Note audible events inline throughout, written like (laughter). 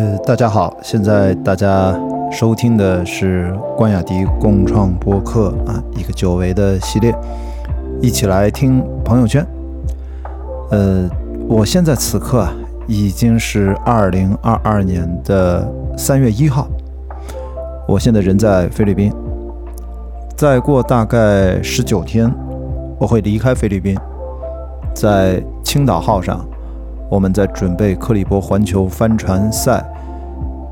呃，大家好，现在大家收听的是关雅迪共创播客啊，一个久违的系列，一起来听朋友圈。呃，我现在此刻啊，已经是二零二二年的三月一号，我现在人在菲律宾，再过大概十九天，我会离开菲律宾，在青岛号上。我们在准备克里伯环球帆船赛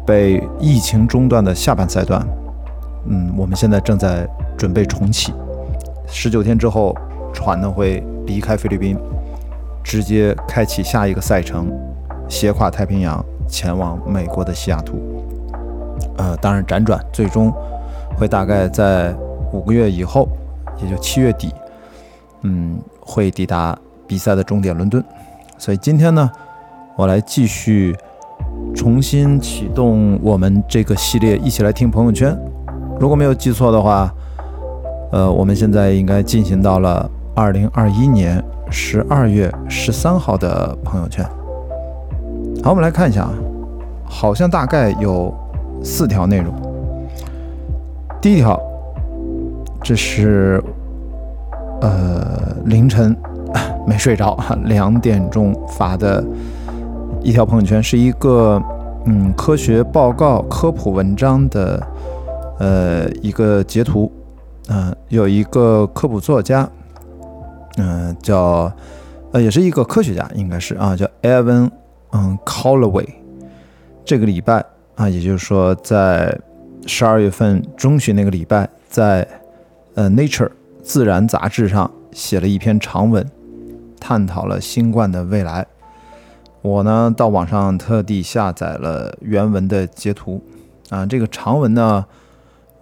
被疫情中断的下半赛段，嗯，我们现在正在准备重启。十九天之后，船呢会离开菲律宾，直接开启下一个赛程，斜跨太平洋前往美国的西雅图。呃，当然辗转，最终会大概在五个月以后，也就七月底，嗯，会抵达比赛的终点伦敦。所以今天呢，我来继续重新启动我们这个系列，一起来听朋友圈。如果没有记错的话，呃，我们现在应该进行到了二零二一年十二月十三号的朋友圈。好，我们来看一下啊，好像大概有四条内容。第一条，这是呃凌晨。没睡着，(laughs) 两点钟发的一条朋友圈，是一个嗯科学报告科普文章的呃一个截图，嗯，有一个科普作家，嗯，叫呃也是一个科学家，应该是啊，叫 Evan 嗯 Callaway，这个礼拜啊，也就是说在十二月份中旬那个礼拜，在呃 Nature 自然杂志上写了一篇长文。探讨了新冠的未来。我呢，到网上特地下载了原文的截图。啊，这个长文呢，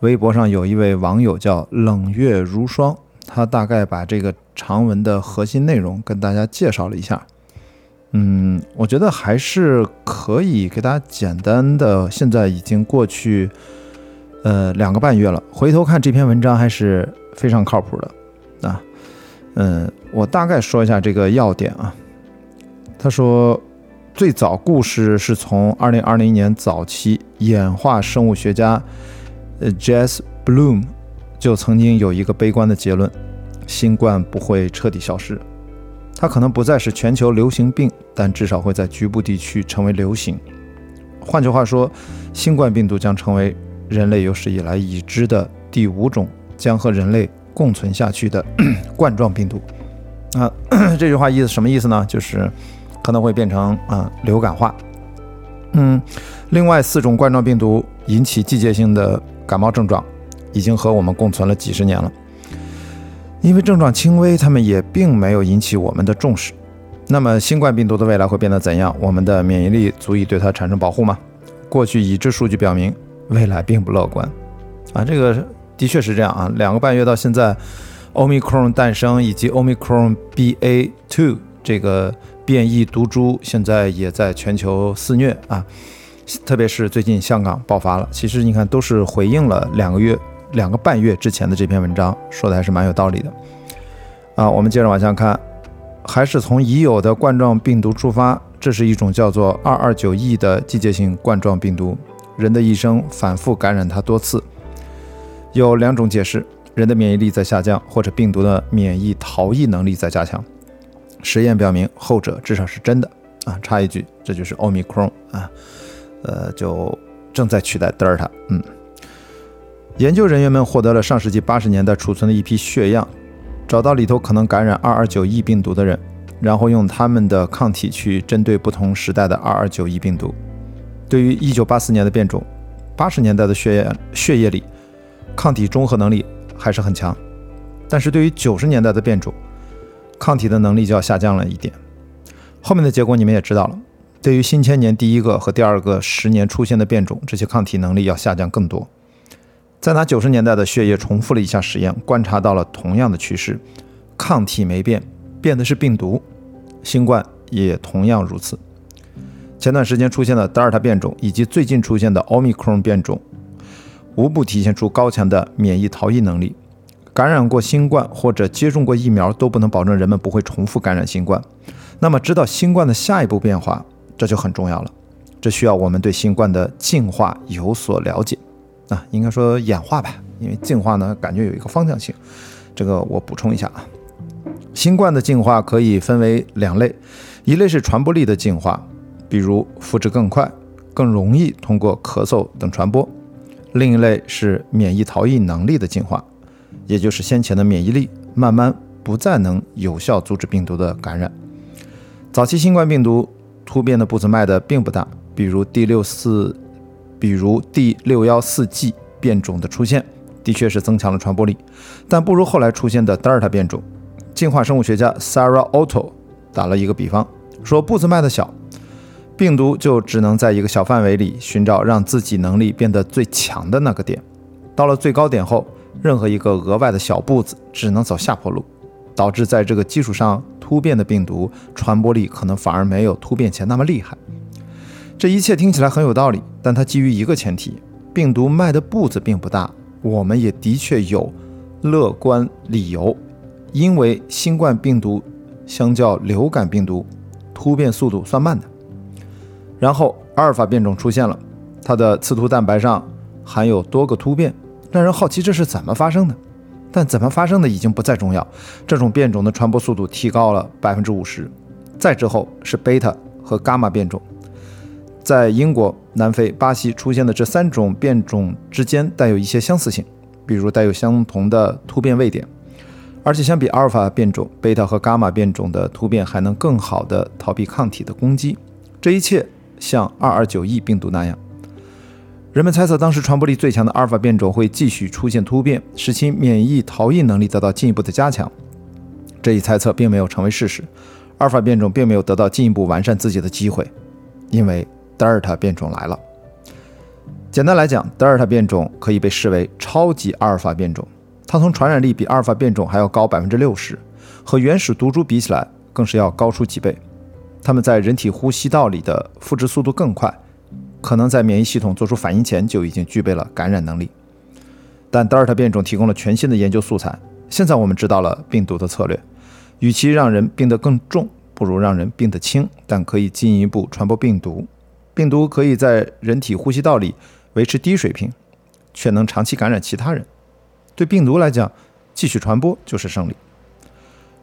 微博上有一位网友叫冷月如霜，他大概把这个长文的核心内容跟大家介绍了一下。嗯，我觉得还是可以给大家简单的。现在已经过去呃两个半月了，回头看这篇文章还是非常靠谱的啊。嗯，我大概说一下这个要点啊。他说，最早故事是从2020年早期，演化生物学家呃 Jess Bloom 就曾经有一个悲观的结论：新冠不会彻底消失，它可能不再是全球流行病，但至少会在局部地区成为流行。换句话说，新冠病毒将成为人类有史以来已知的第五种将和人类。共存下去的 (clears throat) 冠状病毒啊，(coughs) 这句话意思什么意思呢？就是可能会变成啊流感化。嗯，另外四种冠状病毒引起季节性的感冒症状，已经和我们共存了几十年了。因为症状轻微，他们也并没有引起我们的重视。那么新冠病毒的未来会变得怎样？我们的免疫力足以对它产生保护吗？过去已知数据表明，未来并不乐观。啊，这个。的确是这样啊，两个半月到现在，Omicron 诞生以及 Omicron BA.2 这个变异毒株现在也在全球肆虐啊，特别是最近香港爆发了。其实你看，都是回应了两个月、两个半月之前的这篇文章，说的还是蛮有道理的啊。我们接着往下看，还是从已有的冠状病毒出发，这是一种叫做 229E 的季节性冠状病毒，人的一生反复感染它多次。有两种解释：人的免疫力在下降，或者病毒的免疫逃逸能力在加强。实验表明，后者至少是真的。啊，插一句，这就是奥密克戎啊，呃，就正在取代德尔塔。嗯，研究人员们获得了上世纪八十年代储存的一批血样，找到里头可能感染二二九 E 病毒的人，然后用他们的抗体去针对不同时代的二二九 E 病毒。对于一九八四年的变种，八十年代的血液血液里。抗体中和能力还是很强，但是对于九十年代的变种，抗体的能力就要下降了一点。后面的结果你们也知道了，对于新千年第一个和第二个十年出现的变种，这些抗体能力要下降更多。再拿九十年代的血液重复了一下实验，观察到了同样的趋势，抗体没变，变的是病毒。新冠也同样如此。前段时间出现的德尔塔变种，以及最近出现的奥密克戎变种。无不体现出高强的免疫逃逸能力。感染过新冠或者接种过疫苗都不能保证人们不会重复感染新冠。那么，知道新冠的下一步变化，这就很重要了。这需要我们对新冠的进化有所了解啊，应该说演化吧，因为进化呢感觉有一个方向性。这个我补充一下啊，新冠的进化可以分为两类，一类是传播力的进化，比如复制更快、更容易通过咳嗽等传播；另一类是免疫逃逸能力的进化，也就是先前的免疫力慢慢不再能有效阻止病毒的感染。早期新冠病毒突变的步子迈的并不大，比如第六四，比如第六幺四 G 变种的出现。的确是增强了传播力，但不如后来出现的德尔塔变种。进化生物学家 Sarah Otto 打了一个比方，说步子迈的小，病毒就只能在一个小范围里寻找让自己能力变得最强的那个点。到了最高点后，任何一个额外的小步子只能走下坡路，导致在这个基础上突变的病毒传播力可能反而没有突变前那么厉害。这一切听起来很有道理，但它基于一个前提：病毒迈的步子并不大。我们也的确有乐观理由，因为新冠病毒相较流感病毒突变速度算慢的。然后阿尔法变种出现了，它的刺突蛋白上含有多个突变，让人好奇这是怎么发生的。但怎么发生的已经不再重要，这种变种的传播速度提高了百分之五十。再之后是贝塔和伽马变种。在英国、南非、巴西出现的这三种变种之间带有一些相似性，比如带有相同的突变位点，而且相比阿尔法变种，贝塔和伽马变种的突变还能更好地逃避抗体的攻击。这一切像二二九 E 病毒那样，人们猜测当时传播力最强的阿尔法变种会继续出现突变，使其免疫逃逸能力得到进一步的加强。这一猜测并没有成为事实，阿尔法变种并没有得到进一步完善自己的机会，因为。德尔塔变种来了。简单来讲，德尔塔变种可以被视为超级阿尔法变种，它从传染力比阿尔法变种还要高百分之六十，和原始毒株比起来更是要高出几倍。它们在人体呼吸道里的复制速度更快，可能在免疫系统做出反应前就已经具备了感染能力。但德尔塔变种提供了全新的研究素材。现在我们知道了病毒的策略：与其让人病得更重，不如让人病得轻，但可以进一步传播病毒。病毒可以在人体呼吸道里维持低水平，却能长期感染其他人。对病毒来讲，继续传播就是胜利。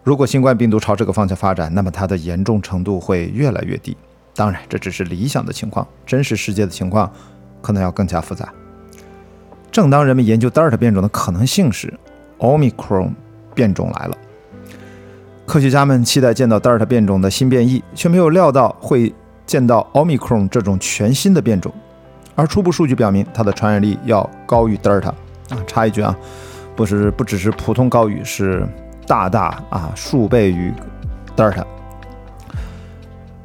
如果新冠病毒朝这个方向发展，那么它的严重程度会越来越低。当然，这只是理想的情况，真实世界的情况可能要更加复杂。正当人们研究德尔塔变种的可能性时，奥密克戎变种来了。科学家们期待见到德尔塔变种的新变异，却没有料到会。见到奥密克戎这种全新的变种，而初步数据表明它的传染力要高于德尔塔啊。插一句啊，不是不只是普通高于，是大大啊数倍于德尔塔。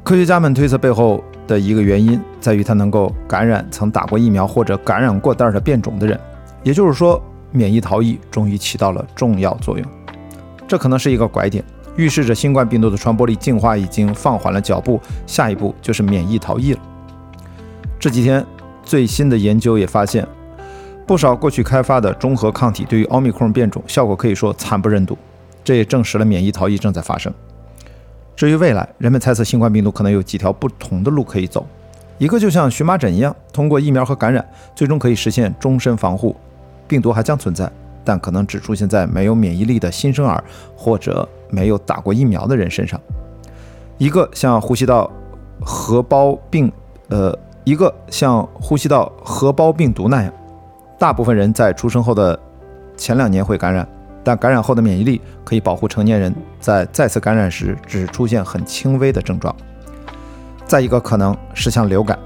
科学家们推测背后的一个原因在于它能够感染曾打过疫苗或者感染过德尔塔变种的人，也就是说免疫逃逸终于起到了重要作用。这可能是一个拐点。预示着新冠病毒的传播力进化已经放缓了脚步，下一步就是免疫逃逸了。这几天最新的研究也发现，不少过去开发的中和抗体对于奥密克戎变种效果可以说惨不忍睹，这也证实了免疫逃逸正在发生。至于未来，人们猜测新冠病毒可能有几条不同的路可以走，一个就像荨麻疹一样，通过疫苗和感染，最终可以实现终身防护，病毒还将存在。但可能只出现在没有免疫力的新生儿或者没有打过疫苗的人身上。一个像呼吸道合胞病，呃，一个像呼吸道合胞病毒那样，大部分人在出生后的前两年会感染，但感染后的免疫力可以保护成年人在再次感染时只出现很轻微的症状。再一个可能是像流感，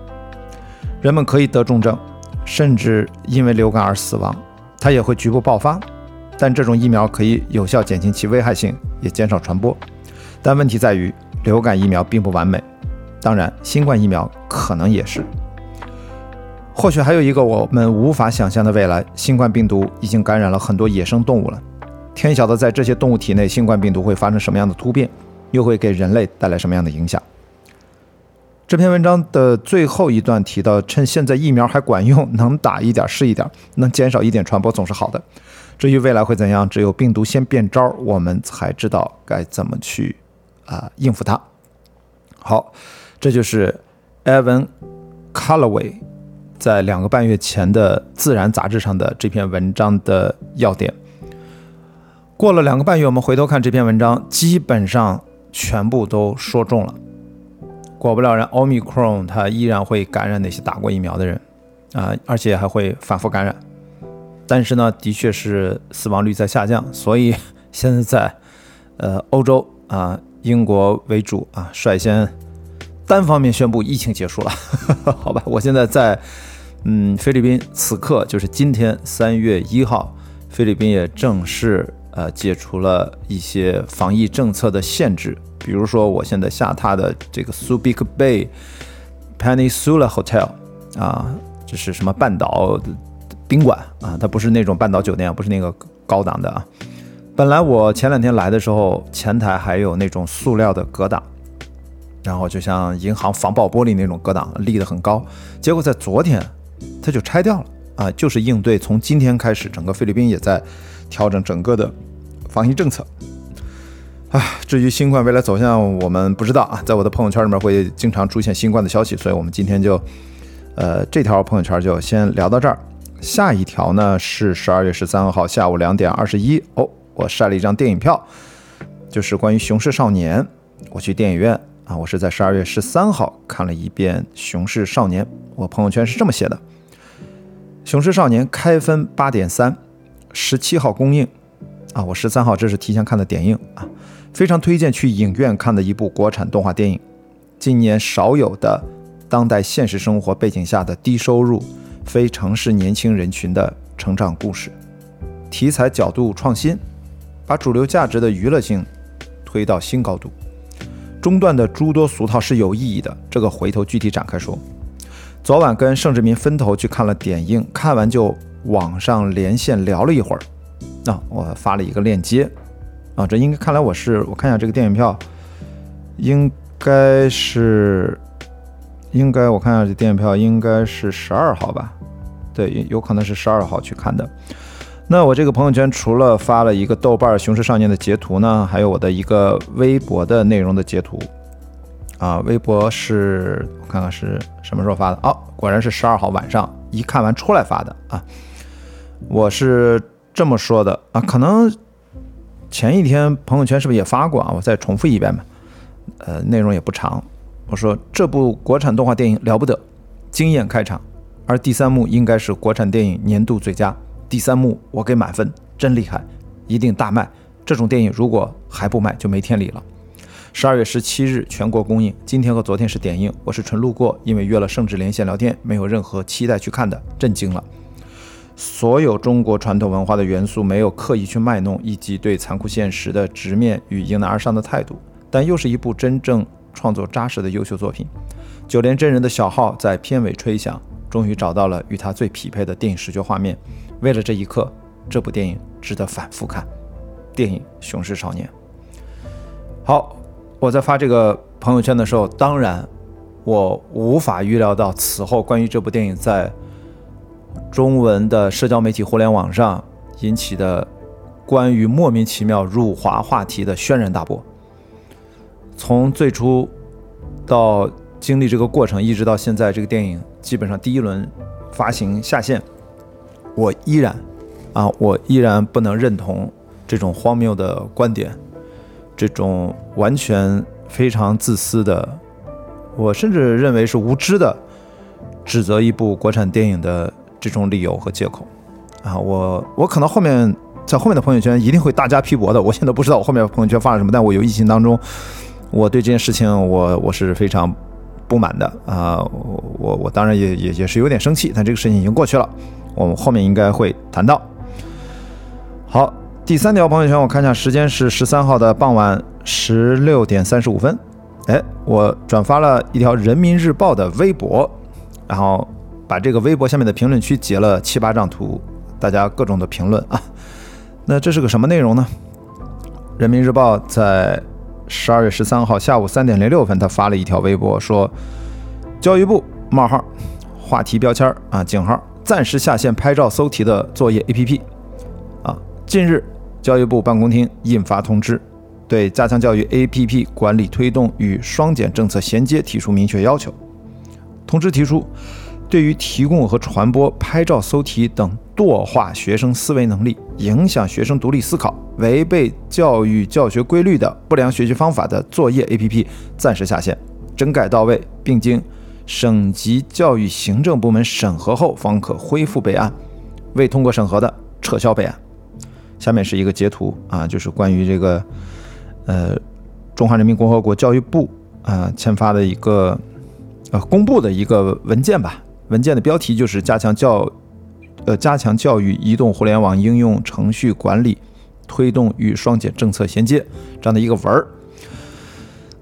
人们可以得重症，甚至因为流感而死亡。它也会局部爆发，但这种疫苗可以有效减轻其危害性，也减少传播。但问题在于，流感疫苗并不完美，当然，新冠疫苗可能也是。或许还有一个我们无法想象的未来：新冠病毒已经感染了很多野生动物了。天晓得，在这些动物体内，新冠病毒会发生什么样的突变，又会给人类带来什么样的影响？这篇文章的最后一段提到，趁现在疫苗还管用，能打一点是一点，能减少一点传播总是好的。至于未来会怎样，只有病毒先变招，我们才知道该怎么去啊应付它。好，这就是 Evan Callaway 在两个半月前的《自然》杂志上的这篇文章的要点。过了两个半月，我们回头看这篇文章，基本上全部都说中了。果不了然，Omicron 它依然会感染那些打过疫苗的人啊，而且还会反复感染。但是呢，的确是死亡率在下降，所以现在在呃欧洲啊，英国为主啊，率先单方面宣布疫情结束了。(laughs) 好吧，我现在在嗯菲律宾，此刻就是今天三月一号，菲律宾也正式。呃，解除了一些防疫政策的限制，比如说我现在下榻的这个 Subic Bay Peninsula Hotel 啊，这是什么半岛宾馆啊？它不是那种半岛酒店，不是那个高档的啊。本来我前两天来的时候，前台还有那种塑料的隔挡，然后就像银行防爆玻璃那种隔挡，立得很高。结果在昨天，它就拆掉了啊，就是应对从今天开始，整个菲律宾也在。调整整个的防疫政策，啊，至于新冠未来走向，我们不知道啊。在我的朋友圈里面会经常出现新冠的消息，所以我们今天就，呃，这条朋友圈就先聊到这儿。下一条呢是十二月十三号下午两点二十一，哦，我晒了一张电影票，就是关于《雄狮少年》，我去电影院啊，我是在十二月十三号看了一遍《雄狮少年》，我朋友圈是这么写的：《雄狮少年》开分八点三。十七号公映，啊，我十三号这是提前看的点映啊，非常推荐去影院看的一部国产动画电影，今年少有的当代现实生活背景下的低收入非城市年轻人群的成长故事，题材角度创新，把主流价值的娱乐性推到新高度，中段的诸多俗套是有意义的，这个回头具体展开说。昨晚跟盛志民分头去看了点映，看完就。网上连线聊了一会儿，那我发了一个链接，啊，这应该看来我是我看一下这个电影票，应该是，应该我看一下这电影票应该是十二号吧，对，有可能是十二号去看的。那我这个朋友圈除了发了一个豆瓣《雄狮少年》的截图呢，还有我的一个微博的内容的截图，啊，微博是我看看是什么时候发的，哦，果然是十二号晚上一看完出来发的啊。我是这么说的啊，可能前一天朋友圈是不是也发过啊？我再重复一遍吧。呃，内容也不长。我说这部国产动画电影了不得，惊艳开场，而第三幕应该是国产电影年度最佳。第三幕我给满分，真厉害，一定大卖。这种电影如果还不卖就没天理了。十二月十七日全国公映，今天和昨天是点映，我是纯路过，因为约了盛志连线聊天，没有任何期待去看的，震惊了。所有中国传统文化的元素没有刻意去卖弄，以及对残酷现实的直面与迎难而上的态度，但又是一部真正创作扎实的优秀作品。九连真人的小号在片尾吹响，终于找到了与他最匹配的电影视觉画面。为了这一刻，这部电影值得反复看。电影《雄狮少年》。好，我在发这个朋友圈的时候，当然我无法预料到此后关于这部电影在。中文的社交媒体互联网上引起的关于莫名其妙辱华话题的轩然大波，从最初到经历这个过程，一直到现在，这个电影基本上第一轮发行下线，我依然啊，我依然不能认同这种荒谬的观点，这种完全非常自私的，我甚至认为是无知的指责一部国产电影的。这种理由和借口，啊，我我可能后面在后面的朋友圈一定会大加批驳的。我现在不知道我后面朋友圈发了什么，但我有疫情当中，我对这件事情我我是非常不满的啊。我我当然也也也是有点生气，但这个事情已经过去了，我们后面应该会谈到。好，第三条朋友圈我看一下，时间是十三号的傍晚十六点三十五分。哎，我转发了一条人民日报的微博，然后。把这个微博下面的评论区截了七八张图，大家各种的评论啊。那这是个什么内容呢？人民日报在十二月十三号下午三点零六分，他发了一条微博说：“教育部冒号话题标签啊井号暂时下线拍照搜题的作业 APP 啊。近日，教育部办公厅印发通知，对加强教育 APP 管理推动与双减政策衔接提出明确要求。”通知提出，对于提供和传播拍照搜题等惰化学生思维能力、影响学生独立思考、违背教育教学规律的不良学习方法的作业 APP 暂时下线，整改到位，并经省级教育行政部门审核后方可恢复备案。未通过审核的，撤销备案。下面是一个截图啊，就是关于这个呃中华人民共和国教育部啊签发的一个呃公布的一个文件吧。文件的标题就是加强教呃加强教育移动互联网应用程序管理，推动与双减政策衔接这样的一个文儿。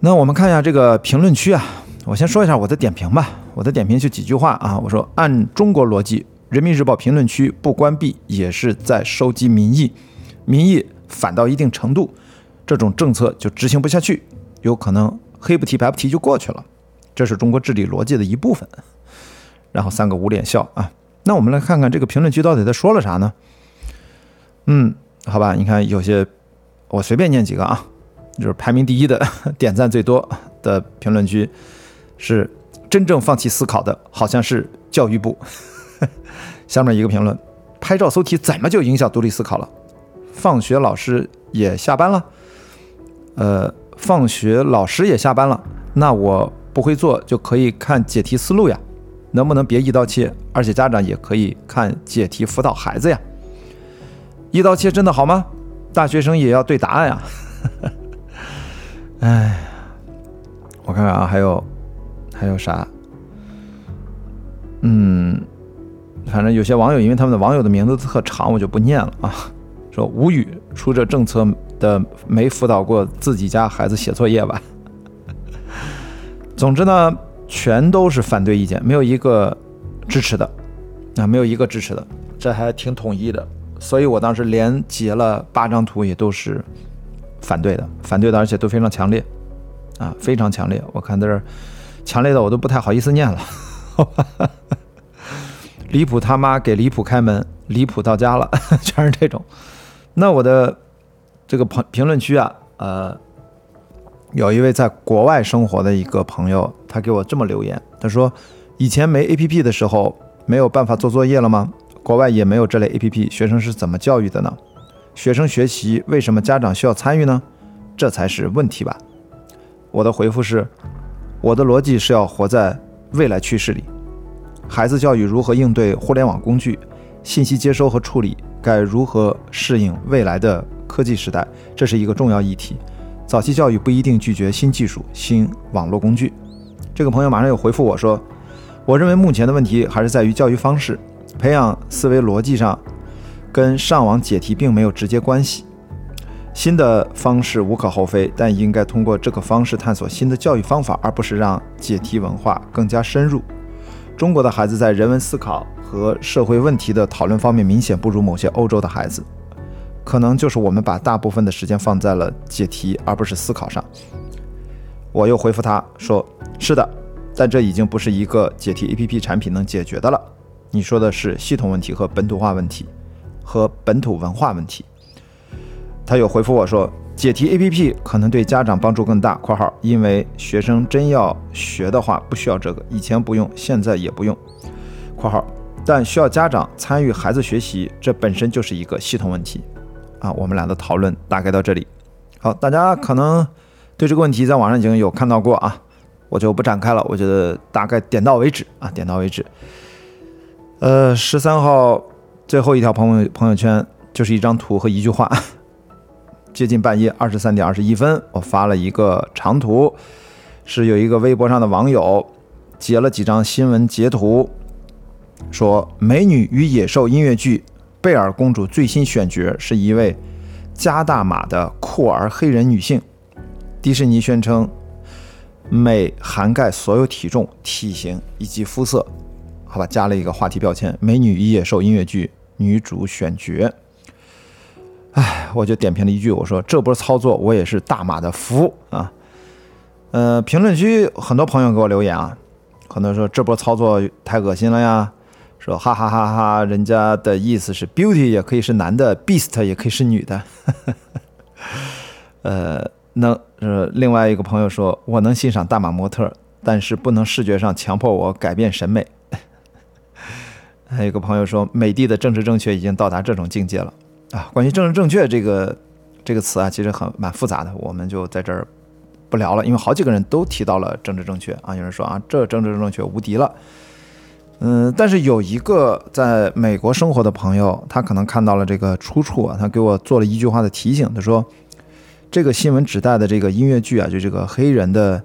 那我们看一下这个评论区啊，我先说一下我的点评吧。我的点评就几句话啊，我说按中国逻辑。人民日报评论区不关闭也是在收集民意，民意反到一定程度，这种政策就执行不下去，有可能黑不提白不提就过去了，这是中国治理逻辑的一部分。然后三个捂脸笑啊，那我们来看看这个评论区到底在说了啥呢？嗯，好吧，你看有些我随便念几个啊，就是排名第一的点赞最多的评论区是真正放弃思考的，好像是教育部。(laughs) 下面一个评论：拍照搜题怎么就影响独立思考了？放学老师也下班了，呃，放学老师也下班了，那我不会做就可以看解题思路呀？能不能别一刀切？而且家长也可以看解题辅导孩子呀？一刀切真的好吗？大学生也要对答案呀？(laughs) 哎，我看看啊，还有还有啥？嗯。反正有些网友，因为他们的网友的名字特长，我就不念了啊。说无语，出这政策的没辅导过自己家孩子写作业吧？总之呢，全都是反对意见，没有一个支持的，啊，没有一个支持的，这还挺统一的。所以我当时连截了八张图，也都是反对的，反对的，而且都非常强烈，啊，非常强烈。我看在这强烈的，我都不太好意思念了。(laughs) 离谱他妈给离谱开门，离谱到家了，(laughs) 全是这种。那我的这个评评论区啊，呃，有一位在国外生活的一个朋友，他给我这么留言，他说：“以前没 A P P 的时候，没有办法做作业了吗？国外也没有这类 A P P，学生是怎么教育的呢？学生学习为什么家长需要参与呢？这才是问题吧。”我的回复是：我的逻辑是要活在未来趋势里。孩子教育如何应对互联网工具、信息接收和处理？该如何适应未来的科技时代？这是一个重要议题。早期教育不一定拒绝新技术、新网络工具。这个朋友马上又回复我说：“我认为目前的问题还是在于教育方式，培养思维逻辑上，跟上网解题并没有直接关系。新的方式无可厚非，但应该通过这个方式探索新的教育方法，而不是让解题文化更加深入。”中国的孩子在人文思考和社会问题的讨论方面明显不如某些欧洲的孩子，可能就是我们把大部分的时间放在了解题而不是思考上。我又回复他说：“是的，但这已经不是一个解题 APP 产品能解决的了。你说的是系统问题和本土化问题，和本土文化问题。”他又回复我说。解题 APP 可能对家长帮助更大。（括号）因为学生真要学的话，不需要这个，以前不用，现在也不用。（括号）但需要家长参与孩子学习，这本身就是一个系统问题。啊，我们俩的讨论大概到这里。好，大家可能对这个问题在网上已经有看到过啊，我就不展开了。我觉得大概点到为止啊，点到为止。呃，十三号最后一条朋友朋友圈就是一张图和一句话。接近半夜二十三点二十一分，我发了一个长图，是有一个微博上的网友截了几张新闻截图，说《美女与野兽》音乐剧贝尔公主最新选角是一位加大码的酷儿黑人女性。迪士尼宣称美涵盖所有体重、体型以及肤色。好吧，加了一个话题标签，《美女与野兽》音乐剧女主选角。哎，我就点评了一句，我说这波操作我也是大马的服啊。呃，评论区很多朋友给我留言啊，很多说这波操作太恶心了呀，说哈哈哈哈，人家的意思是 beauty 也可以是男的，beast 也可以是女的。(laughs) 呃，能呃，另外一个朋友说我能欣赏大马模特，但是不能视觉上强迫我改变审美。(laughs) 还有一个朋友说，美的的政治正确已经到达这种境界了啊！关于政治正确这个这个词啊，其实很蛮复杂的，我们就在这儿不聊了，因为好几个人都提到了政治正确啊。有人说啊，这政治正确无敌了。嗯，但是有一个在美国生活的朋友，他可能看到了这个出处啊，他给我做了一句话的提醒，他说，这个新闻指代的这个音乐剧啊，就这个黑人的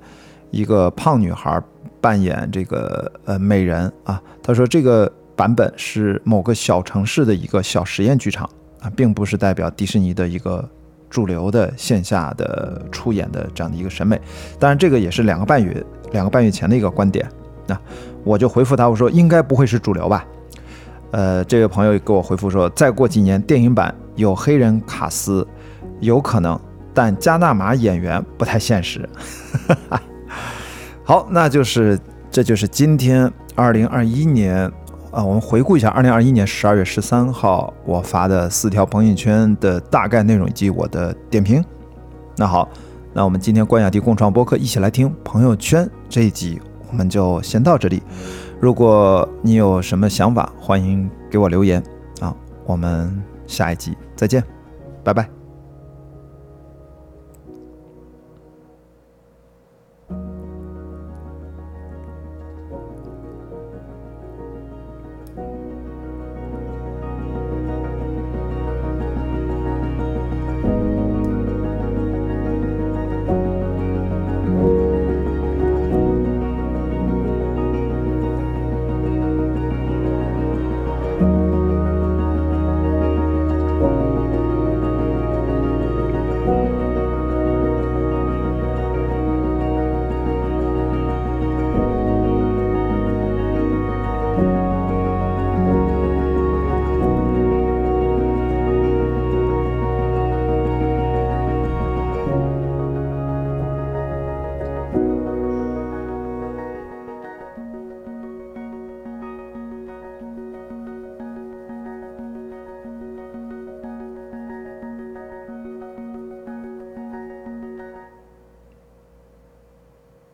一个胖女孩扮演这个呃美人啊，他说这个。版本是某个小城市的一个小实验剧场啊，并不是代表迪士尼的一个主流的线下的出演的这样的一个审美。当然，这个也是两个半月两个半月前的一个观点。那我就回复他，我说应该不会是主流吧？呃，这位朋友给我回复说，再过几年电影版有黑人卡斯，有可能，但加纳马演员不太现实。(laughs) 好，那就是这就是今天二零二一年。啊，我们回顾一下二零二一年十二月十三号我发的四条朋友圈的大概内容以及我的点评。那好，那我们今天关雅迪共创播客一起来听朋友圈这一集，我们就先到这里。如果你有什么想法，欢迎给我留言啊。我们下一集再见，拜拜。